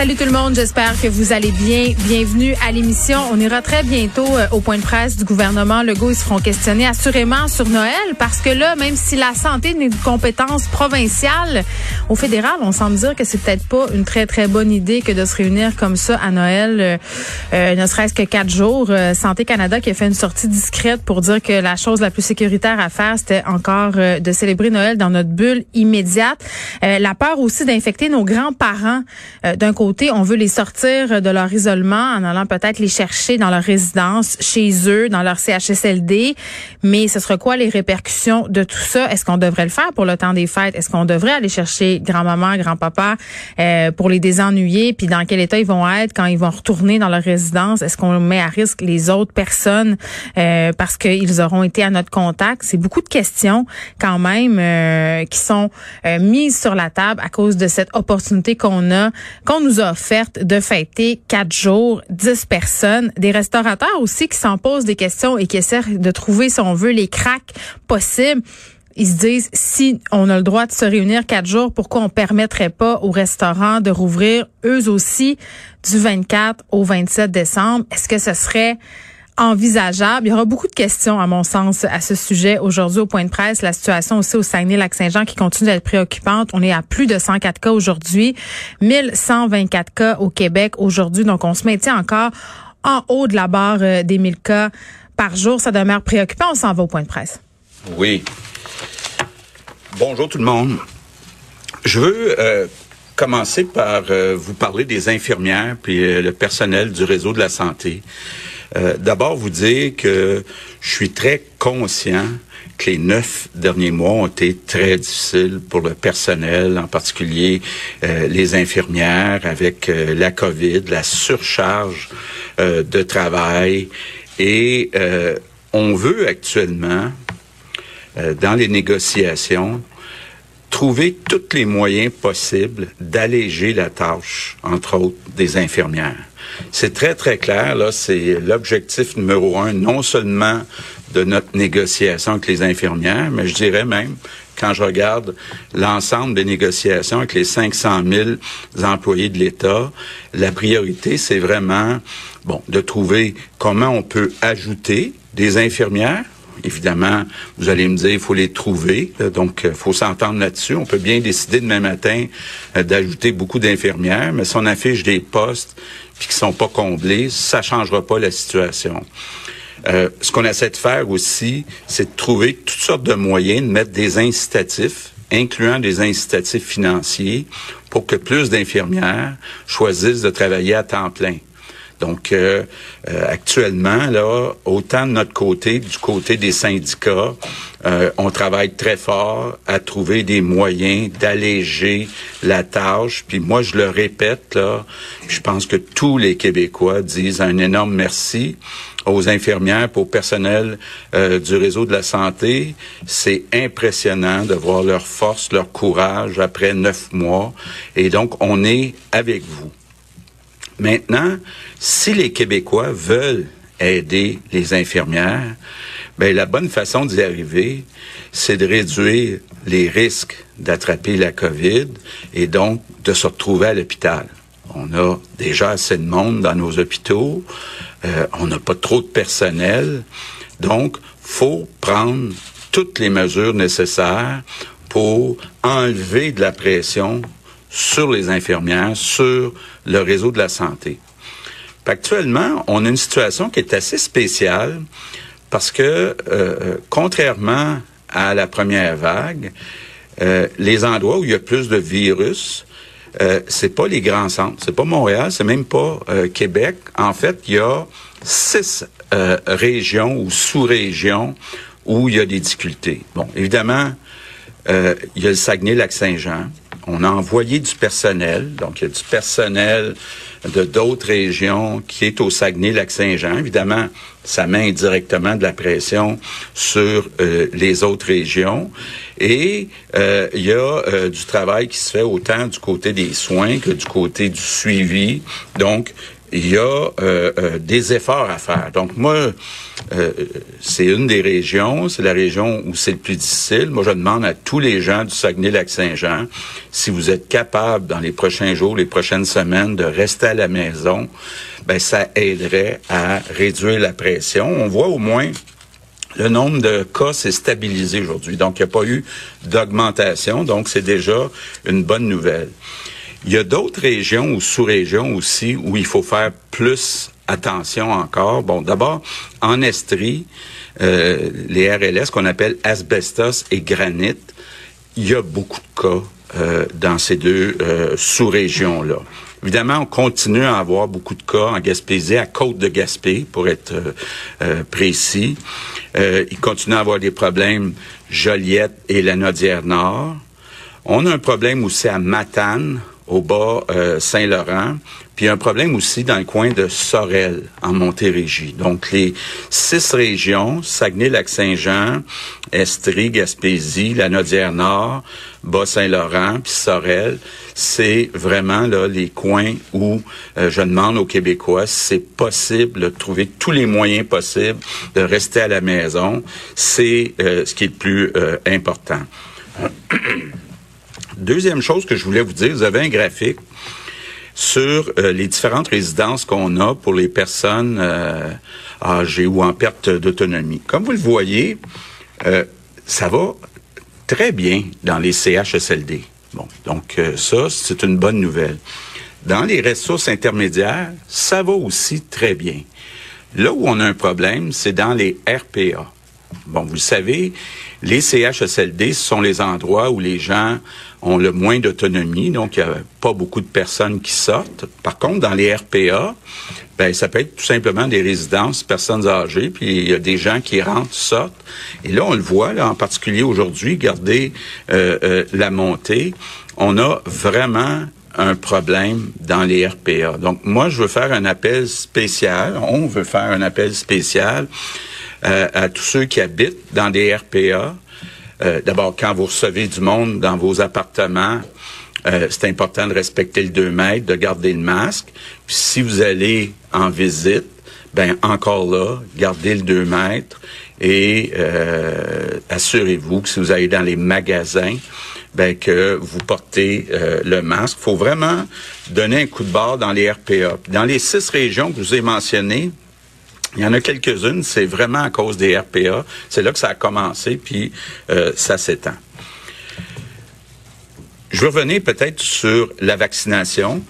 Salut tout le monde, j'espère que vous allez bien. Bienvenue à l'émission. On ira très bientôt euh, au point de presse du gouvernement Legault. Ils seront questionnés assurément sur Noël parce que là, même si la santé n'est une compétence provinciale, au fédéral, on semble dire que c'est peut-être pas une très très bonne idée que de se réunir comme ça à Noël, euh, euh, ne serait-ce que quatre jours. Santé Canada qui a fait une sortie discrète pour dire que la chose la plus sécuritaire à faire, c'était encore de célébrer Noël dans notre bulle immédiate. la peur aussi d'infecter nos grands-parents d'un côté on veut les sortir de leur isolement en allant peut-être les chercher dans leur résidence, chez eux, dans leur CHSLD. Mais ce sera quoi les répercussions de tout ça? Est-ce qu'on devrait le faire pour le temps des fêtes? Est-ce qu'on devrait aller chercher grand-maman, grand-papa euh, pour les désennuyer? Puis dans quel état ils vont être quand ils vont retourner dans leur résidence? Est-ce qu'on met à risque les autres personnes euh, parce qu'ils auront été à notre contact? C'est beaucoup de questions quand même euh, qui sont mises sur la table à cause de cette opportunité qu'on a, qu'on nous offerte de fêter quatre jours, dix personnes. Des restaurateurs aussi qui s'en posent des questions et qui essaient de trouver, si on veut, les cracks possibles ils se disent si on a le droit de se réunir quatre jours, pourquoi on permettrait pas aux restaurants de rouvrir eux aussi du 24 au 27 décembre? Est-ce que ce serait envisageable. Il y aura beaucoup de questions, à mon sens, à ce sujet aujourd'hui au point de presse. La situation aussi au Saguenay-Lac-Saint-Jean qui continue d'être préoccupante. On est à plus de 104 cas aujourd'hui, 1124 cas au Québec aujourd'hui. Donc, on se maintient encore en haut de la barre euh, des 1000 cas par jour. Ça demeure préoccupant. On s'en va au point de presse. Oui. Bonjour tout le monde. Je veux euh, commencer par euh, vous parler des infirmières puis le personnel du réseau de la santé. Euh, d'abord, vous dire que je suis très conscient que les neuf derniers mois ont été très difficiles pour le personnel, en particulier euh, les infirmières, avec euh, la COVID, la surcharge de travail. Et on veut actuellement, dans les négociations, trouver tous les moyens possibles d'alléger la tâche, entre autres, des infirmières. C'est très, très clair, là, c'est l'objectif numéro un, non seulement de notre négociation avec les infirmières, mais je dirais même, quand je regarde l'ensemble des négociations avec les 500 000 employés de l'État, la priorité, c'est vraiment, bon, de trouver comment on peut ajouter des infirmières, Évidemment, vous allez me dire, il faut les trouver. donc, il faut s'entendre là-dessus. On peut bien décider demain matin euh, d'ajouter beaucoup d'infirmières, mais si on affiche des postes puis qui sont pas comblés, ça changera pas la situation. Euh, ce qu'on essaie de faire aussi, c'est de trouver toutes sortes de moyens de mettre des incitatifs, incluant des incitatifs financiers, pour que plus d'infirmières choisissent de travailler à temps plein. Donc, euh, euh, actuellement, là, autant de notre côté, du côté des syndicats, euh, on travaille très fort à trouver des moyens d'alléger la tâche. Puis moi, je le répète, là, je pense que tous les Québécois disent un énorme merci aux infirmières, au personnel du réseau de la santé. C'est impressionnant de voir leur force, leur courage après neuf mois. Et donc, on est avec vous. Maintenant, si les Québécois veulent aider les infirmières, ben la bonne façon d'y arriver, c'est de réduire les risques d'attraper la COVID et donc de se retrouver à l'hôpital. On a déjà assez de monde dans nos hôpitaux, euh, on n'a pas trop de personnel, donc faut prendre toutes les mesures nécessaires pour enlever de la pression sur les infirmières, sur le réseau de la santé. Actuellement, on a une situation qui est assez spéciale parce que, euh, euh, contrairement à la première vague, euh, les endroits où il y a plus de virus, euh, c'est pas les grands centres, c'est pas Montréal, c'est même pas Québec. En fait, il y a six régions ou sous-régions où il y a des difficultés. Bon, évidemment, il y a le Saguenay-Lac-Saint-Jean, on a envoyé du personnel, donc il y a du personnel de d'autres régions qui est au Saguenay-Lac-Saint-Jean. Évidemment, ça met indirectement de la pression sur euh, les autres régions. Et euh, il y a euh, du travail qui se fait autant du côté des soins que du côté du suivi. Donc, il y a euh, euh, des efforts à faire. Donc moi, euh, c'est une des régions, c'est la région où c'est le plus difficile. Moi, je demande à tous les gens du Saguenay-Lac-Saint-Jean si vous êtes capables dans les prochains jours, les prochaines semaines, de rester à la maison. Ben ça aiderait à réduire la pression. On voit au moins le nombre de cas s'est stabilisé aujourd'hui. Donc, il n'y a pas eu d'augmentation. Donc, c'est déjà une bonne nouvelle. Il y a d'autres régions ou sous-régions aussi où il faut faire plus attention encore. Bon, d'abord, en Estrie, euh, les RLS qu'on appelle asbestos et granit, il y a beaucoup de cas euh, dans ces deux euh, sous-régions-là. Évidemment, on continue à avoir beaucoup de cas en Gaspésie, à Côte de Gaspé, pour être précis. il continue à avoir des problèmes Joliette et la Nodière-Nord. On a un problème aussi à Matane, au bas euh, Saint-Laurent. Puis un problème aussi dans le coin de Sorel, en Montérégie. Donc les six régions, Saguenay-Lac-Saint-Jean, Estrie, Gaspésie, la Nodière-Nord, Bas-Saint-Laurent, puis Sorel, c'est vraiment là les coins où euh, je demande aux Québécois si c'est possible de trouver tous les moyens possibles de rester à la maison. C'est euh, ce qui est le plus important. Deuxième chose que je voulais vous dire, vous avez un graphique sur euh, les différentes résidences qu'on a pour les personnes euh, âgées ou en perte d'autonomie. Comme vous le voyez, euh, ça va très bien dans les CHSLD. Bon, donc ça, c'est une bonne nouvelle. Dans les ressources intermédiaires, ça va aussi très bien. Là où on a un problème, c'est dans les RPA. Bon, vous le savez, les CHSLD, ce sont les endroits où les gens ont le moins d'autonomie, donc il n'y a pas beaucoup de personnes qui sortent. Par contre, dans les RPA, ben ça peut être tout simplement des résidences, personnes âgées, puis il y a des gens qui rentrent, sortent. Et là, on le voit, là, en particulier aujourd'hui, regardez euh, euh, la montée. On a vraiment un problème dans les RPA. Donc, moi, je veux faire un appel spécial. On veut faire un appel spécial euh, à tous ceux qui habitent dans des RPA. Euh, D'abord, quand vous recevez du monde dans vos appartements, euh, c'est important de respecter le 2 mètres, de garder le masque. Puis si vous allez en visite, ben encore là, gardez le 2 mètres et euh, assurez-vous que si vous allez dans les magasins, ben que vous portez euh, le masque. Il faut vraiment donner un coup de barre dans les RPA. Dans les six régions que je vous ai mentionnées, il y en a quelques-unes, c'est vraiment à cause des RPA. C'est là que ça a commencé, puis euh, ça s'étend. Je vais revenir peut-être sur la vaccination.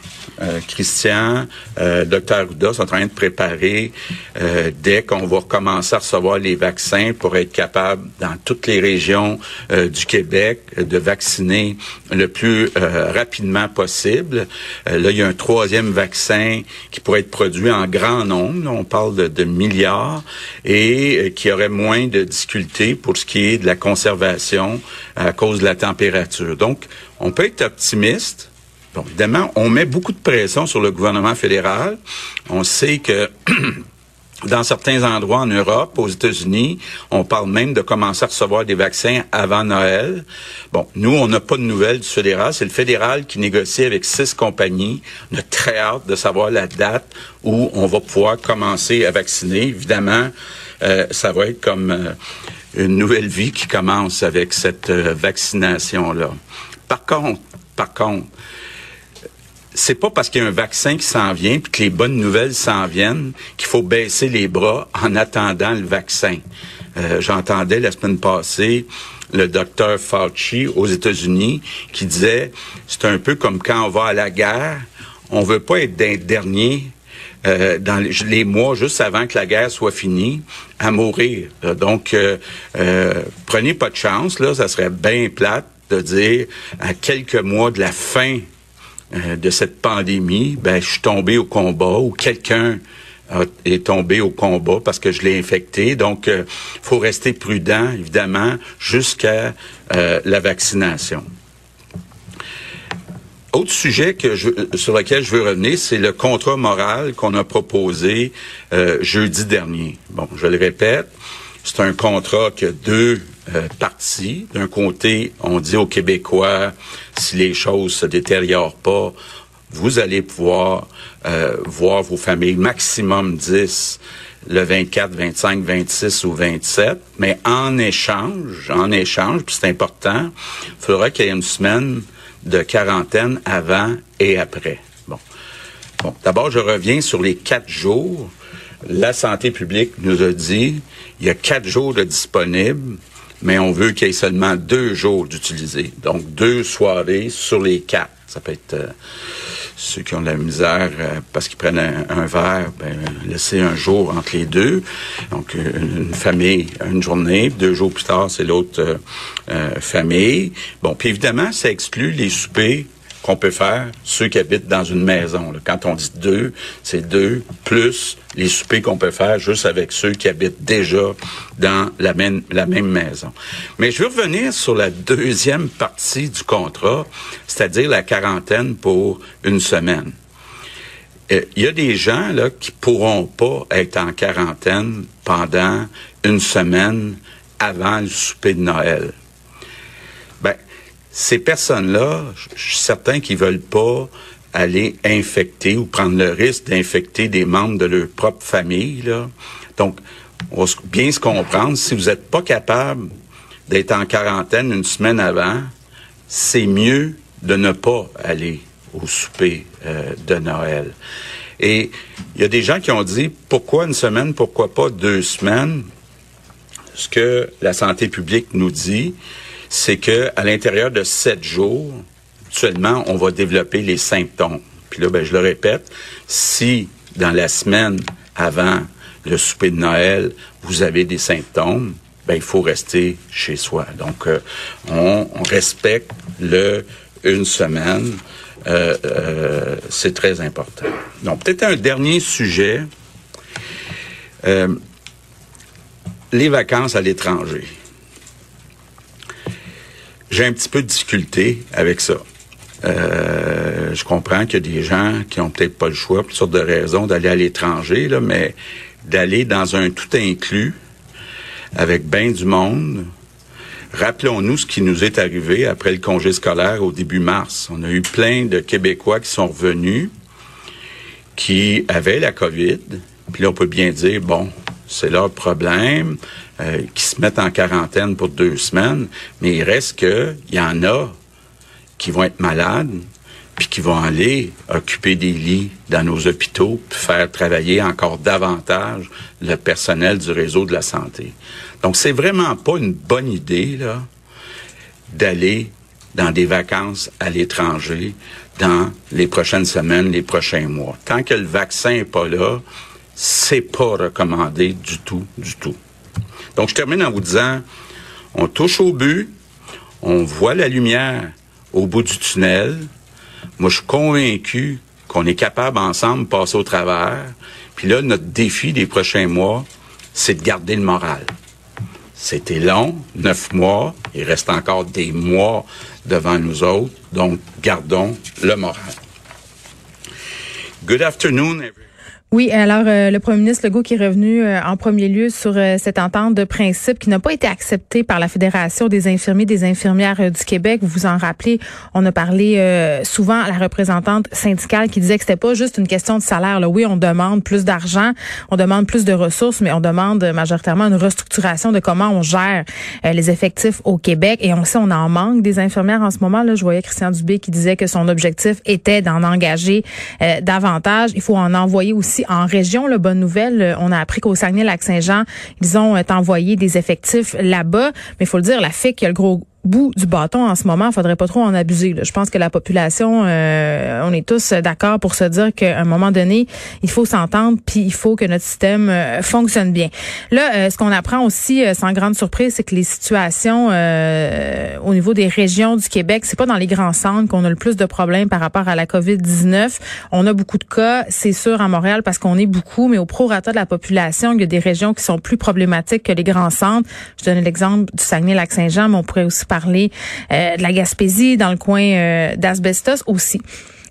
Euh, Christian, euh, docteur Houda sont en train de préparer euh, dès qu'on va recommencer à recevoir les vaccins pour être capable dans toutes les régions euh, du Québec de vacciner le plus rapidement possible. là, il y a un troisième vaccin qui pourrait être produit en grand nombre. On parle de, de milliards et qui aurait moins de difficultés pour ce qui est de la conservation à cause de la température. Donc, on peut être optimiste Bon, évidemment, on met beaucoup de pression sur le gouvernement fédéral. On sait que dans certains endroits en Europe, aux États-Unis, on parle même de commencer à recevoir des vaccins avant Noël. Bon, nous, on n'a pas de nouvelles du fédéral. C'est le fédéral qui négocie avec six compagnies. On a très hâte de savoir la date où on va pouvoir commencer à vacciner. Évidemment, euh, ça va être comme euh, une nouvelle vie qui commence avec cette euh, vaccination-là. Par contre, par contre, c'est pas parce qu'il y a un vaccin qui s'en vient puis que les bonnes nouvelles s'en viennent qu'il faut baisser les bras en attendant le vaccin. Euh, j'entendais la semaine passée le docteur Fauci aux États-Unis qui disait c'est un peu comme quand on va à la guerre, on veut pas être d'un dernier euh, dans les, mois juste avant que la guerre soit finie à mourir. Donc euh, prenez pas de chance là, ça serait bien plate de dire à quelques mois de la fin euh, de cette pandémie, ben, je suis tombé au combat ou quelqu'un est tombé au combat parce que je l'ai infecté. Donc, il euh, faut rester prudent, évidemment, jusqu'à euh, la vaccination. Autre sujet que je, sur lequel je veux revenir, c'est le contrat moral qu'on a proposé jeudi dernier. Bon, je le répète, c'est un contrat qui a deux euh. D'un côté, on dit aux Québécois, si les choses se détériorent pas, vous allez pouvoir euh, voir vos familles maximum 10 le 24, 25, 26 ou 27, mais en échange, en échange, puis c'est important, il faudra qu'il y ait une semaine de quarantaine avant et après. Bon. Bon, d'abord, je reviens sur les quatre jours. La santé publique nous a dit, il y a quatre jours de disponibles, mais on veut qu'il y ait seulement deux jours d'utilisés. Donc, deux soirées sur les quatre. Ça peut être... Euh, ceux qui ont de la misère euh, parce qu'ils prennent un, verre, ben, laisser un jour entre les deux. Donc, euh, une famille, une journée, deux jours plus tard, c'est l'autre famille. Bon, puis évidemment, ça exclut les soupers qu'on peut faire ceux qui habitent dans une maison. Quand on dit deux, c'est deux plus les soupers qu'on peut faire juste avec ceux qui habitent déjà dans la même, la même maison. Mais je veux revenir sur la deuxième partie du contrat, c'est-à-dire la quarantaine pour une semaine. Euh, il y a des gens là qui pourront pas être en quarantaine pendant une semaine avant le souper de Noël ces personnes-là, je suis certain qu'ils veulent pas aller infecter ou prendre le risque d'infecter des membres de leur propre famille. Là. Donc, on va bien se comprendre, si vous n'êtes pas capable d'être en quarantaine une semaine avant, c'est mieux de ne pas aller au souper euh, de Noël. Et il y a des gens qui ont dit, pourquoi une semaine, pourquoi pas deux semaines? Ce que la santé publique nous dit, c'est que à l'intérieur de sept jours, actuellement, on va développer les symptômes. Puis là, ben, je le répète, si dans la semaine avant le souper de Noël, vous avez des symptômes, ben, il faut rester chez soi. Donc, euh, on, respecte le une semaine. Euh, euh, c'est très important. Donc, peut-être un dernier sujet. les vacances à l'étranger j'ai un petit peu de difficulté avec ça. Euh, je comprends qu'il y a des gens qui ont peut-être pas le choix, pour toutes sortes de raisons, d'aller à l'étranger, là, mais d'aller dans un tout inclus avec bien du monde. Rappelons-nous ce qui nous est arrivé après le congé scolaire au début mars. On a eu plein de Québécois qui sont revenus, qui avaient la COVID. Puis là, on peut bien dire, bon, c'est leur problème. Euh, qui se mettent en quarantaine pour deux semaines, mais il reste que il y en a qui vont être malades, puis qui vont aller occuper des lits dans nos hôpitaux, puis faire travailler encore davantage le personnel du réseau de la santé. Donc c'est vraiment pas une bonne idée là d'aller dans des vacances à l'étranger dans les prochaines semaines, les prochains mois. Tant que le vaccin n'est pas là, c'est pas recommandé du tout, du tout. Donc, je termine en vous disant, on touche au but, on voit la lumière au bout du tunnel. Moi, je suis convaincu qu'on est capable ensemble de passer au travers. Puis là, notre défi des prochains mois, c'est de garder le moral. C'était long, neuf mois. Il reste encore des mois devant nous autres. Donc, gardons le moral. Good afternoon, everyone. Oui, alors euh, le premier ministre Legault qui est revenu euh, en premier lieu sur euh, cette entente de principe qui n'a pas été acceptée par la Fédération des infirmiers des infirmières du Québec. Vous vous en rappelez, on a parlé souvent à la représentante syndicale qui disait que c'était pas juste une question de salaire. Oui, on demande plus d'argent, on demande plus de ressources, mais on demande majoritairement une restructuration de comment on gère les effectifs au Québec. Et on sait, on en manque des infirmières en ce moment. Là, je voyais Christian Dubé qui disait que son objectif était d'en engager davantage. Il faut en envoyer aussi en région. La bonne nouvelle, euh, on a appris qu'au Saguenay-Lac-Saint-Jean, ils ont euh, envoyé des effectifs là-bas. Mais il faut le dire, la FIC, il y a le gros bout du bâton en ce moment. Il faudrait pas trop en abuser. Je pense que la population, euh, on est tous d'accord pour se dire qu'à un moment donné, il faut s'entendre, puis il faut que notre système euh, fonctionne bien. Là, euh, ce qu'on apprend aussi, sans grande surprise, c'est que les situations au niveau des régions du Québec, c'est pas dans les grands centres qu'on a le plus de problèmes par rapport à la COVID-19. On a beaucoup de cas, c'est sûr, à Montréal parce qu'on est beaucoup, mais au prorata de la population, il y a des régions qui sont plus problématiques que les grands centres. Je donne l'exemple du Saguenay-Lac-Saint-Jean, mais on pourrait aussi parler euh, de la Gaspésie, dans le coin euh, d'Asbestos aussi.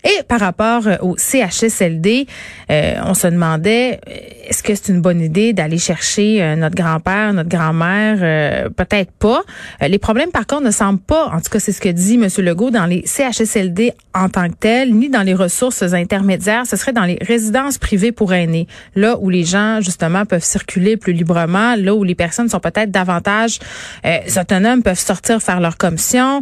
Et par rapport euh, au CHSLD, euh, on se demandait euh, est-ce que c'est une bonne idée d'aller chercher notre grand-père, notre grand-mère? Peut-être pas. les problèmes, par contre, ne semblent pas, en tout cas, c'est ce que dit M. Legault, dans les CHSLD en tant que tels, ni dans les ressources intermédiaires. Ce serait dans les résidences privées pour aînés, là où les gens justement peuvent circuler plus librement, là où les personnes sont peut-être davantage autonomes, peuvent sortir faire leur commission,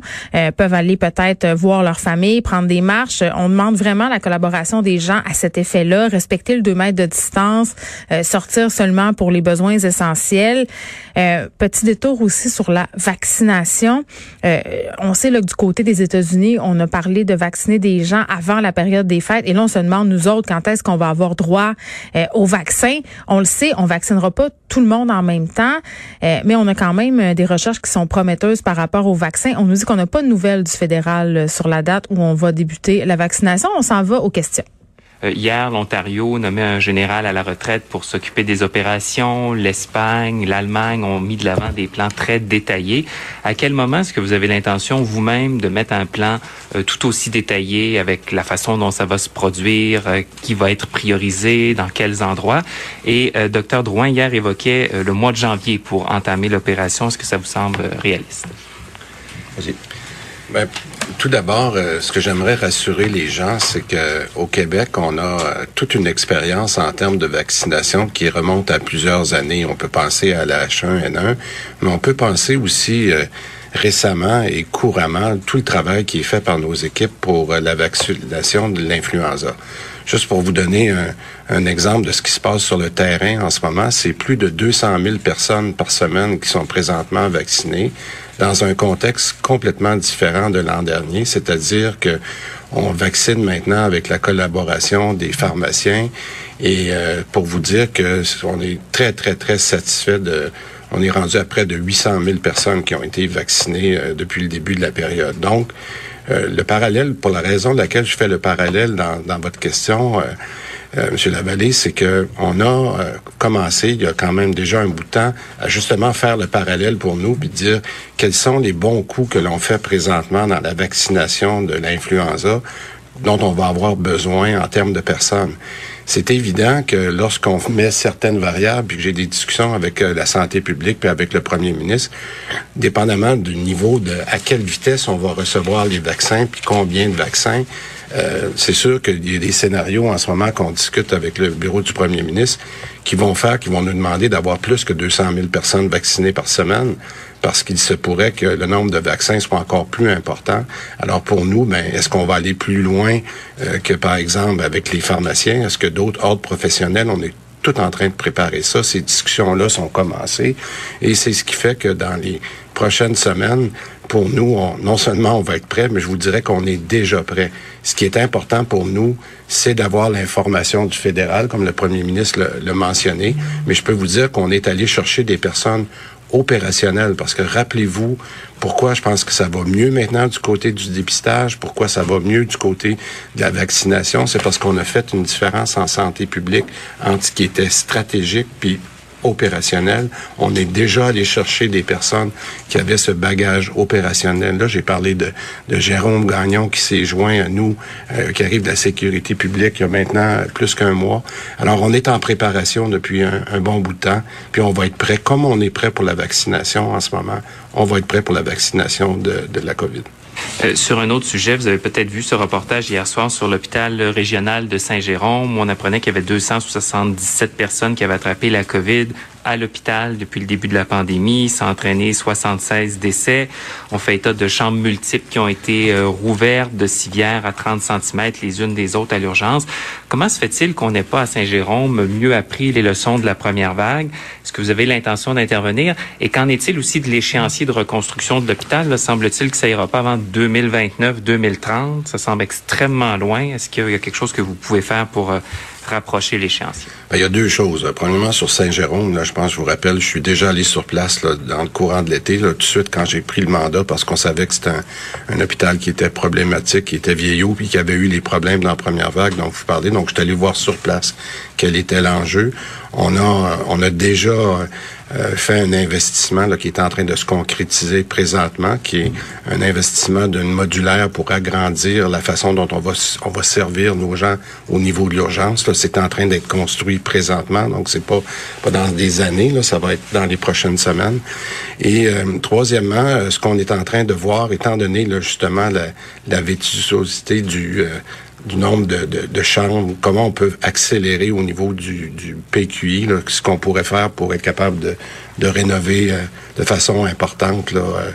peuvent aller peut-être voir leur famille, prendre des marches. On demande vraiment la collaboration des gens à cet effet-là, respecter le 2 mètres de distance, euh, sortir seulement pour les besoins essentiels. Euh, petit détour aussi sur la vaccination. Euh, on sait là, que du côté des États-Unis, on a parlé de vacciner des gens avant la période des fêtes. Et là, on se demande, nous autres, quand est-ce qu'on va avoir droit au vaccin? On le sait, on vaccinera pas tout le monde en même temps, mais on a quand même des recherches qui sont prometteuses par rapport au vaccin. On nous dit qu'on n'a pas de nouvelles du fédéral sur la date où on va débuter la vaccination on s'en va aux questions. Euh, hier, l'Ontario nommait un général à la retraite pour s'occuper des opérations. L'Espagne, l'Allemagne ont mis de l'avant des plans très détaillés. À quel moment est-ce que vous avez l'intention vous-même de mettre un plan euh, tout aussi détaillé avec la façon dont ça va se produire, euh, qui va être priorisé, dans quels endroits? Et Dr Drouin hier évoquait le mois de janvier pour entamer l'opération. Est-ce que ça vous semble réaliste? Vas-y. Ben, tout d'abord, euh, ce que j'aimerais rassurer les gens, c'est que au Québec, on a euh, toute une expérience en termes de vaccination qui remonte à plusieurs années. On peut penser à la H1N1, mais on peut penser aussi euh, récemment et couramment tout le travail qui est fait par nos équipes pour la vaccination de l'influenza. Juste pour vous donner un, un, exemple de ce qui se passe sur le terrain en ce moment, c'est plus de 200 000 personnes par semaine qui sont présentement vaccinées dans un contexte complètement différent de l'an dernier, c'est-à-dire que on vaccine maintenant avec la collaboration des pharmaciens et euh, pour vous dire que on est très très très satisfait de on est rendu à près de 800 000 personnes qui ont été vaccinées euh, depuis le début de la période. Donc, euh, le parallèle, pour la raison de laquelle je fais le parallèle dans, dans votre question, euh, M. Lavallée, c'est que on a euh, commencé, il y a quand même déjà un bout de temps, à justement faire le parallèle pour nous, puis dire quels sont les bons coups que l'on fait présentement dans la vaccination de l'influenza dont on va avoir besoin en termes de personnes. C'est évident que lorsqu'on met certaines variables, puis que j'ai des discussions avec euh, la santé publique puis avec le premier ministre, dépendamment du niveau de à quelle vitesse on va recevoir les vaccins puis combien de vaccins, euh, c'est sûr qu'il y a des scénarios en ce moment qu'on discute avec le bureau du premier ministre qui vont faire, qui vont nous demander d'avoir plus que 200 000 personnes vaccinées par semaine parce qu'il se pourrait que le nombre de vaccins soit encore plus important. Alors pour nous, ben, est-ce qu'on va aller plus loin euh, que par exemple avec les pharmaciens? Est-ce que d'autres ordres professionnels, on est tout en train de préparer ça? Ces discussions-là sont commencées et c'est ce qui fait que dans les prochaines semaines, pour nous, non seulement on va être prêt, mais je vous dirais qu'on est déjà prêt. Ce qui est important pour nous, c'est d'avoir l'information du fédéral, comme le premier ministre l'a mentionné. Mais je peux vous dire qu'on est allé chercher des personnes opérationnelles, parce que rappelez-vous pourquoi je pense que ça va mieux maintenant du côté du dépistage, pourquoi ça va mieux du côté de la vaccination, c'est parce qu'on a fait une différence en santé publique entre ce qui était stratégique puis opérationnel. On est déjà allé chercher des personnes qui avaient ce bagage opérationnel. Là, j'ai parlé de, de, Jérôme Gagnon qui s'est joint à nous, euh, qui arrive de la sécurité publique il y a maintenant plus qu'un mois. Alors, on est en préparation depuis un, bon bout de temps, puis on va être prêt, comme on est prêt pour la vaccination en ce moment, on va être prêt pour la vaccination de la COVID. Euh, sur un autre sujet, vous avez peut-être vu ce reportage hier soir sur l'hôpital régional de Saint-Jérôme. On apprenait qu'il y avait 277 personnes qui avaient attrapé la COVID à l'hôpital depuis le début de la pandémie. Ça entraîné 76 décès. On fait état de chambres multiples qui ont été euh, rouvertes, de civières à 30 cm les unes des autres à l'urgence. Comment se fait-il qu'on n'ait pas à Saint-Jérôme mieux appris les leçons de la première vague? Est-ce que vous avez l'intention d'intervenir? Et qu'en est-il aussi de l'échéancier de reconstruction de l'hôpital? Semble-t-il que ça ira pas avant 2029-2030. Ça semble extrêmement loin. Est-ce qu'il y a quelque chose que vous pouvez faire pour euh, rapprocher l'échéancier? Ben, il y a deux choses. Premièrement, sur Saint-Jérôme, là, je pense, je vous rappelle, je suis déjà allé sur place là, dans le courant de l'été, tout de suite quand j'ai pris le mandat, parce qu'on savait que c'était un, hôpital qui était problématique, qui était vieillot, puis qui avait eu les problèmes dans la première vague. Donc, vous parlez. Donc, je suis allé voir sur place quel était l'enjeu. On a, on a déjà euh, fait un investissement là, qui est en train de se concrétiser présentement, qui est un investissement d'une modulaire pour agrandir la façon dont on va on va servir nos gens au niveau de l'urgence. C'est en train d'être construit présentement, donc c'est pas pas dans des années, là, ça va être dans les prochaines semaines. Et euh, troisièmement, ce qu'on est en train de voir, étant donné là, justement la, la vétusosité du du nombre de, de, chambres, comment on peut accélérer au niveau du, du PQI, ce qu'on pourrait faire pour être capable de, de rénover euh, de façon importante là, euh,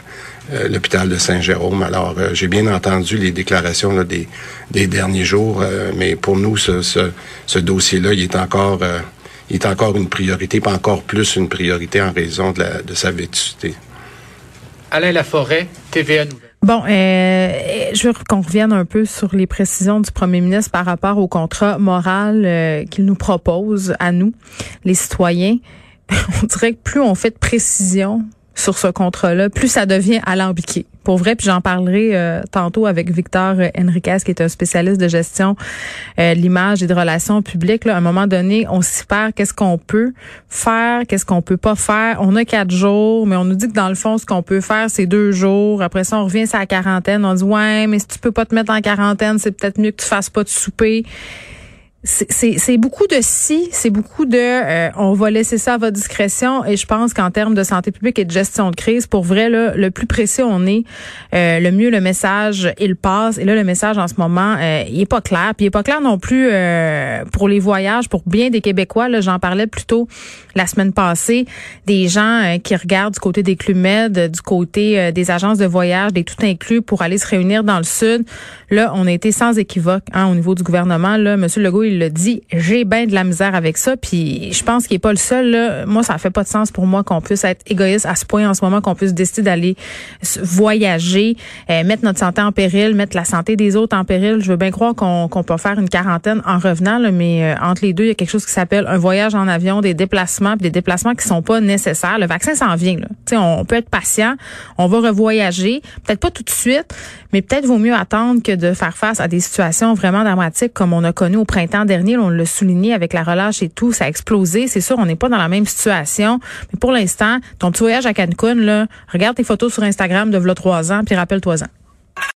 euh, l'hôpital de Saint-Jérôme. Alors, j'ai bien entendu les déclarations là, des, des derniers jours, mais pour nous, ce, ce, ce dossier-là, il est encore il est encore une priorité, pas encore plus une priorité en raison de, la, de sa vétusté. Alain Laforêt, TVA Nouvelle. Bon, euh, je veux qu'on revienne un peu sur les précisions du premier ministre par rapport au contrat moral euh, qu'il nous propose à nous, les citoyens. On dirait que plus on fait de précision, sur ce contrat-là, plus ça devient alambiqué. Pour vrai, puis j'en parlerai euh, tantôt avec Victor Henriquez, qui est un spécialiste de gestion euh, de l'image et de relations publiques. Là, à un moment donné, on s'y perd. Qu'est-ce qu'on peut faire? Qu'est-ce qu'on peut pas faire? On a quatre jours, mais on nous dit que dans le fond, ce qu'on peut faire, c'est deux jours. Après ça, on revient à la quarantaine. On dit, ouais, mais si tu peux pas te mettre en quarantaine, c'est peut-être mieux que tu fasses pas de souper c'est beaucoup de si, c'est beaucoup de euh, on va laisser ça à votre discrétion. Et je pense qu'en termes de santé publique et de gestion de crise, pour vrai là, le plus précis on est, euh, le mieux le message il passe. Et là le message en ce moment euh, il est pas clair, puis il est pas clair non plus pour les voyages pour bien des Québécois là, j'en parlais plutôt la semaine passée, des gens qui regardent du côté des Clumed, du côté des agences de voyage, des tout inclus pour aller se réunir dans le sud. Là, on a été sans équivoque hein, au niveau du gouvernement. Là, monsieur Legault le dit, j'ai bien de la misère avec ça, puis je pense qu'il est pas le seul. Là. Moi, ça fait pas de sens pour moi qu'on puisse être égoïste à ce point en ce moment, qu'on puisse décider d'aller voyager, euh, mettre notre santé en péril, mettre la santé des autres en péril. Je veux bien croire qu'on peut faire une quarantaine en revenant, là, mais euh, entre les deux, il y a quelque chose qui s'appelle un voyage en avion, des déplacements, puis des déplacements qui sont pas nécessaires. Le vaccin s'en vient. Là. On, on peut être patient, on va revoyager, peut-être pas tout de suite, mais peut-être vaut mieux attendre que de faire face à des situations vraiment dramatiques comme on a connu au printemps dernier. on l'a souligné avec la relâche et tout, ça a explosé. C'est sûr, on n'est pas dans la même situation. Mais pour l'instant, ton petit voyage à Cancun, là, regarde tes photos sur Instagram de v'là trois ans, puis rappelle-toi-en.